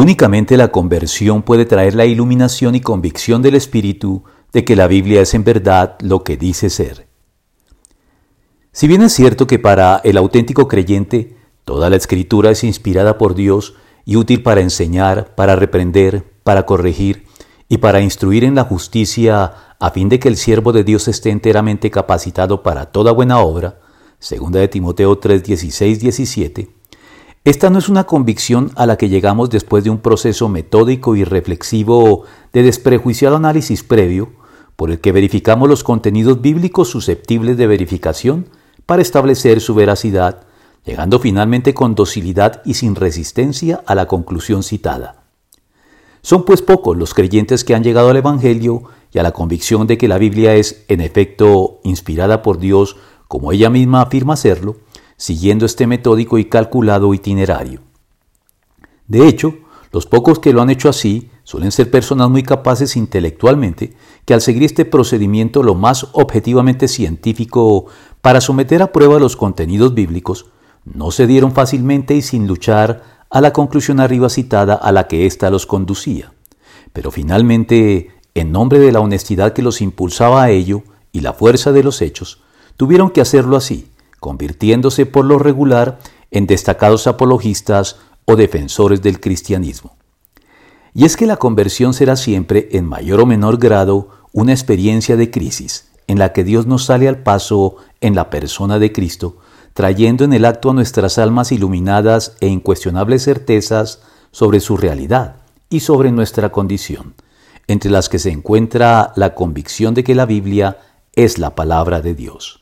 Únicamente la conversión puede traer la iluminación y convicción del Espíritu de que la Biblia es en verdad lo que dice ser. Si bien es cierto que para el auténtico creyente toda la escritura es inspirada por Dios y útil para enseñar, para reprender, para corregir y para instruir en la justicia a fin de que el siervo de Dios esté enteramente capacitado para toda buena obra, segunda de Timoteo 3, 16, 17, esta no es una convicción a la que llegamos después de un proceso metódico y reflexivo de desprejuiciado análisis previo, por el que verificamos los contenidos bíblicos susceptibles de verificación para establecer su veracidad, llegando finalmente con docilidad y sin resistencia a la conclusión citada. Son pues pocos los creyentes que han llegado al Evangelio y a la convicción de que la Biblia es, en efecto, inspirada por Dios, como ella misma afirma serlo, siguiendo este metódico y calculado itinerario. De hecho, los pocos que lo han hecho así suelen ser personas muy capaces intelectualmente que al seguir este procedimiento lo más objetivamente científico para someter a prueba los contenidos bíblicos, no se dieron fácilmente y sin luchar a la conclusión arriba citada a la que ésta los conducía. Pero finalmente, en nombre de la honestidad que los impulsaba a ello y la fuerza de los hechos, tuvieron que hacerlo así, convirtiéndose por lo regular en destacados apologistas o defensores del cristianismo. Y es que la conversión será siempre, en mayor o menor grado, una experiencia de crisis, en la que Dios nos sale al paso en la persona de Cristo, trayendo en el acto a nuestras almas iluminadas e incuestionables certezas sobre su realidad y sobre nuestra condición, entre las que se encuentra la convicción de que la Biblia es la palabra de Dios.